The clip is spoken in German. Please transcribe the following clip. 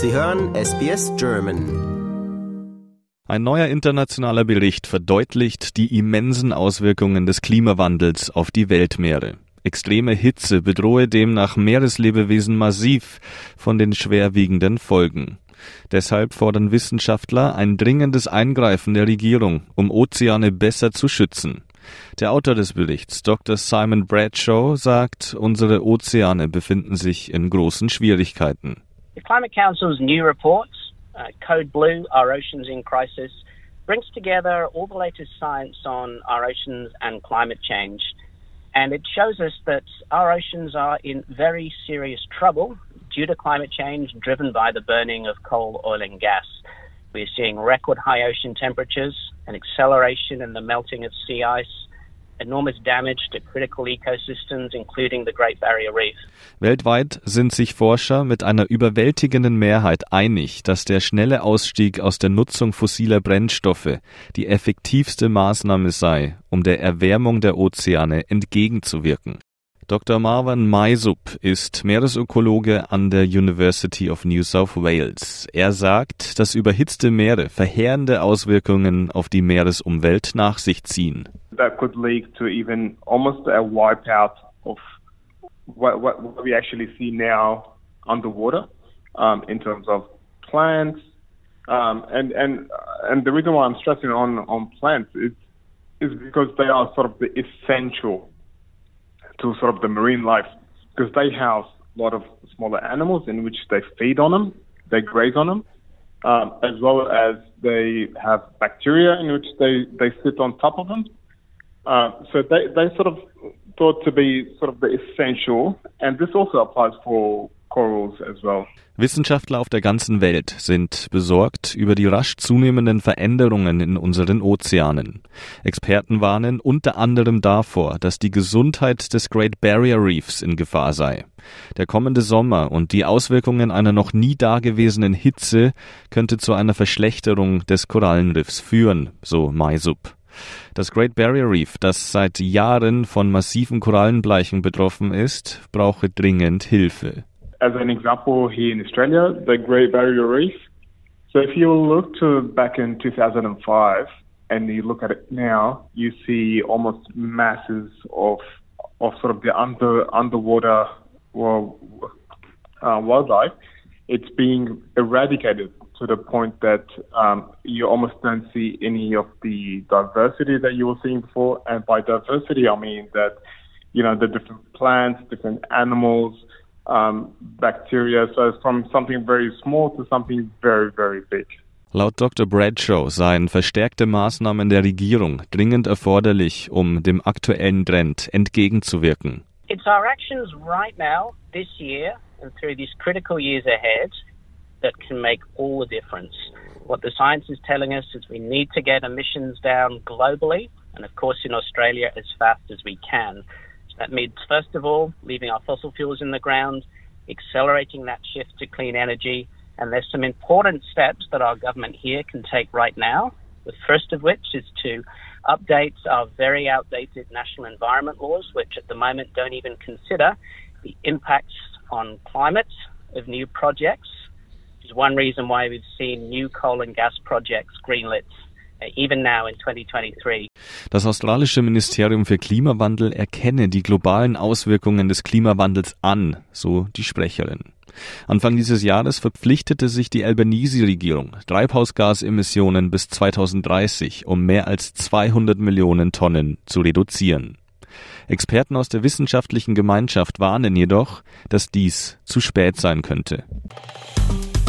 Sie hören SBS German. Ein neuer internationaler Bericht verdeutlicht die immensen Auswirkungen des Klimawandels auf die Weltmeere. Extreme Hitze bedrohe demnach Meereslebewesen massiv von den schwerwiegenden Folgen. Deshalb fordern Wissenschaftler ein dringendes Eingreifen der Regierung, um Ozeane besser zu schützen. Der Autor des Berichts, Dr. Simon Bradshaw, sagt, unsere Ozeane befinden sich in großen Schwierigkeiten. The Climate Council's new report, uh, Code Blue Our Oceans in Crisis, brings together all the latest science on our oceans and climate change. And it shows us that our oceans are in very serious trouble due to climate change driven by the burning of coal, oil, and gas. We're seeing record high ocean temperatures, an acceleration in the melting of sea ice, Weltweit sind sich Forscher mit einer überwältigenden Mehrheit einig, dass der schnelle Ausstieg aus der Nutzung fossiler Brennstoffe die effektivste Maßnahme sei, um der Erwärmung der Ozeane entgegenzuwirken. Dr. Marwan Maisub ist Meeresökologe an der University of New South Wales. Er sagt, dass überhitzte Meere verheerende Auswirkungen auf die Meeresumwelt nach sich ziehen. That could lead to even almost a wipeout of what, what, what we actually see now underwater um, in terms of plants. Um, and, and, and the reason why I'm stressing on, on plants is, is because they are sort of the essential to sort of the marine life because they house a lot of smaller animals in which they feed on them, they graze on them, um, as well as they have bacteria in which they, they sit on top of them. Uh, so they, they sort of thought to be sort of the essential, and this also applies for corals as well. Wissenschaftler auf der ganzen Welt sind besorgt über die rasch zunehmenden Veränderungen in unseren Ozeanen. Experten warnen unter anderem davor, dass die Gesundheit des Great Barrier Reefs in Gefahr sei. Der kommende Sommer und die Auswirkungen einer noch nie dagewesenen Hitze könnte zu einer Verschlechterung des Korallenriffs führen, so Maisub. Das Great Barrier Reef, das seit Jahren von massiven Korallenbleichen betroffen ist, brauche dringend Hilfe. as an example here in Australia, the Great Barrier Reef. So if you look to back in 2005 and you look at it now, you see almost masses of of sort of the under underwater well, uh, wildlife. It's being eradicated to the point that um, you almost don't see any of the diversity that you were seeing before. And by diversity, I mean that you know the different plants, different animals, um, bacteria. So it's from something very small to something very, very big. Laut Dr. Bradshaw seien verstärkte Maßnahmen der Regierung dringend erforderlich, um dem aktuellen Trend entgegenzuwirken. It's our actions right now, this year, and through these critical years ahead that can make all the difference. What the science is telling us is we need to get emissions down globally, and of course in Australia as fast as we can. That means, first of all, leaving our fossil fuels in the ground, accelerating that shift to clean energy. And there's some important steps that our government here can take right now. The first of which is to update our very outdated national environment laws, which at the moment don't even consider the impacts on climate of new projects, is one reason why we've seen new coal and gas projects greenlit 2023. Das australische Ministerium für Klimawandel erkenne die globalen Auswirkungen des Klimawandels an, so die Sprecherin. Anfang dieses Jahres verpflichtete sich die Albanese-Regierung, Treibhausgasemissionen bis 2030 um mehr als 200 Millionen Tonnen zu reduzieren. Experten aus der wissenschaftlichen Gemeinschaft warnen jedoch, dass dies zu spät sein könnte.